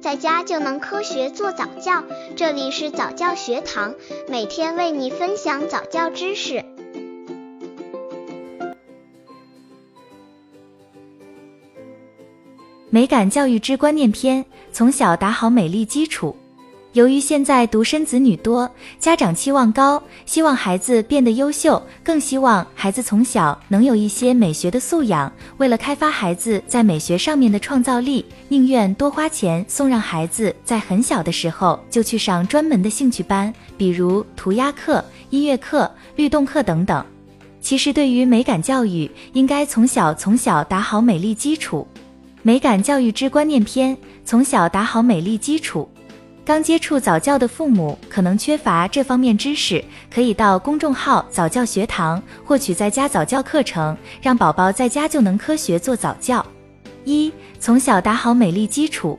在家就能科学做早教。这里是早教学堂，每天为你分享早教知识。美感教育之观念篇：从小打好美丽基础。由于现在独生子女多，家长期望高，希望孩子变得优秀，更希望孩子从小能有一些美学的素养。为了开发孩子在美学上面的创造力，宁愿多花钱送让孩子在很小的时候就去上专门的兴趣班，比如涂鸦课、音乐课、律动课等等。其实，对于美感教育，应该从小从小打好美丽基础。美感教育之观念篇：从小打好美丽基础。刚接触早教的父母可能缺乏这方面知识，可以到公众号早教学堂获取在家早教课程，让宝宝在家就能科学做早教。一、从小打好美丽基础。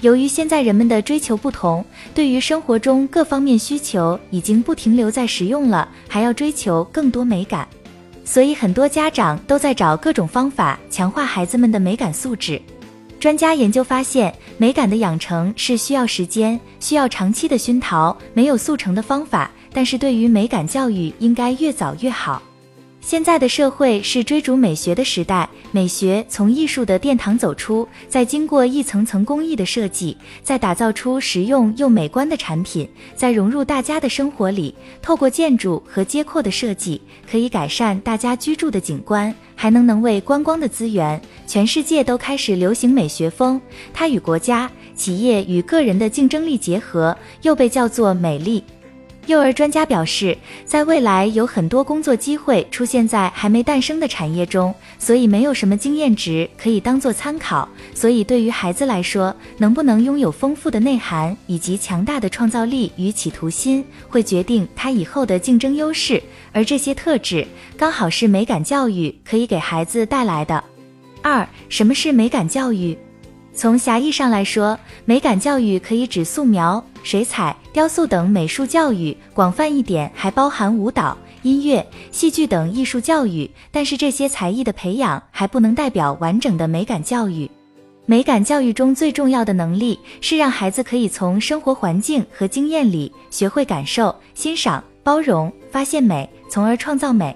由于现在人们的追求不同，对于生活中各方面需求已经不停留在实用了，还要追求更多美感，所以很多家长都在找各种方法强化孩子们的美感素质。专家研究发现，美感的养成是需要时间、需要长期的熏陶，没有速成的方法。但是对于美感教育，应该越早越好。现在的社会是追逐美学的时代，美学从艺术的殿堂走出，再经过一层层工艺的设计，再打造出实用又美观的产品，再融入大家的生活里。透过建筑和街廓的设计，可以改善大家居住的景观，还能能为观光的资源。全世界都开始流行美学风，它与国家、企业与个人的竞争力结合，又被叫做美丽。幼儿专家表示，在未来有很多工作机会出现在还没诞生的产业中，所以没有什么经验值可以当做参考。所以对于孩子来说，能不能拥有丰富的内涵以及强大的创造力与企图心，会决定他以后的竞争优势。而这些特质，刚好是美感教育可以给孩子带来的。二，什么是美感教育？从狭义上来说，美感教育可以指素描、水彩、雕塑等美术教育；广泛一点，还包含舞蹈、音乐、戏剧等艺术教育。但是这些才艺的培养还不能代表完整的美感教育。美感教育中最重要的能力是让孩子可以从生活环境和经验里学会感受、欣赏、包容、发现美，从而创造美。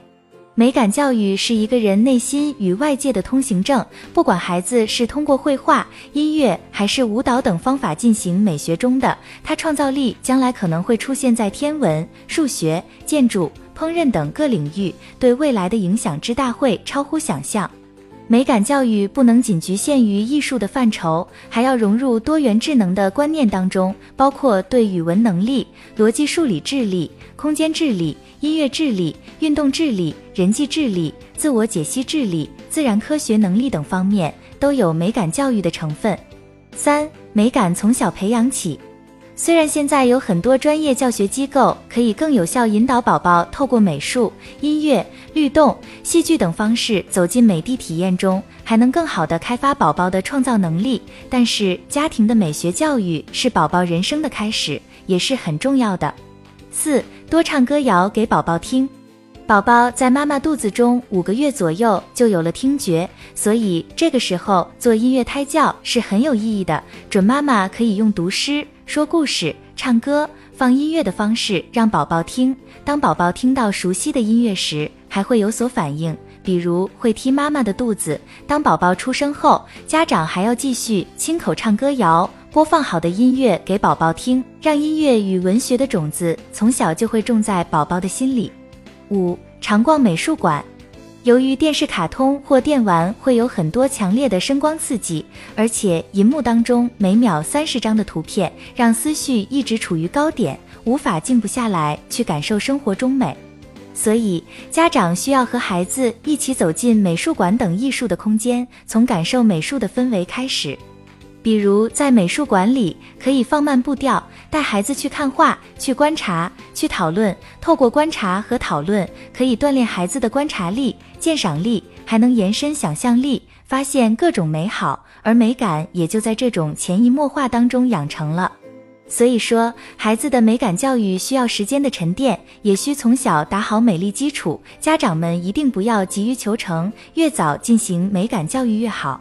美感教育是一个人内心与外界的通行证，不管孩子是通过绘画、音乐还是舞蹈等方法进行美学中的，他创造力将来可能会出现在天文、数学、建筑、烹饪等各领域，对未来的影响之大会超乎想象。美感教育不能仅局限于艺术的范畴，还要融入多元智能的观念当中，包括对语文能力、逻辑数理智力、空间智力。音乐智力、运动智力、人际智力、自我解析智力、自然科学能力等方面都有美感教育的成分。三、美感从小培养起。虽然现在有很多专业教学机构可以更有效引导宝宝透过美术、音乐、律动、戏剧等方式走进美的体验中，还能更好的开发宝宝的创造能力，但是家庭的美学教育是宝宝人生的开始，也是很重要的。四多唱歌谣给宝宝听，宝宝在妈妈肚子中五个月左右就有了听觉，所以这个时候做音乐胎教是很有意义的。准妈妈可以用读诗、说故事、唱歌、放音乐的方式让宝宝听。当宝宝听到熟悉的音乐时，还会有所反应，比如会踢妈妈的肚子。当宝宝出生后，家长还要继续亲口唱歌谣。播放好的音乐给宝宝听，让音乐与文学的种子从小就会种在宝宝的心里。五、常逛美术馆。由于电视卡通或电玩会有很多强烈的声光刺激，而且银幕当中每秒三十张的图片，让思绪一直处于高点，无法静不下来去感受生活中美。所以，家长需要和孩子一起走进美术馆等艺术的空间，从感受美术的氛围开始。比如在美术馆里，可以放慢步调，带孩子去看画，去观察，去讨论。透过观察和讨论，可以锻炼孩子的观察力、鉴赏力，还能延伸想象力，发现各种美好，而美感也就在这种潜移默化当中养成了。所以说，孩子的美感教育需要时间的沉淀，也需从小打好美丽基础。家长们一定不要急于求成，越早进行美感教育越好。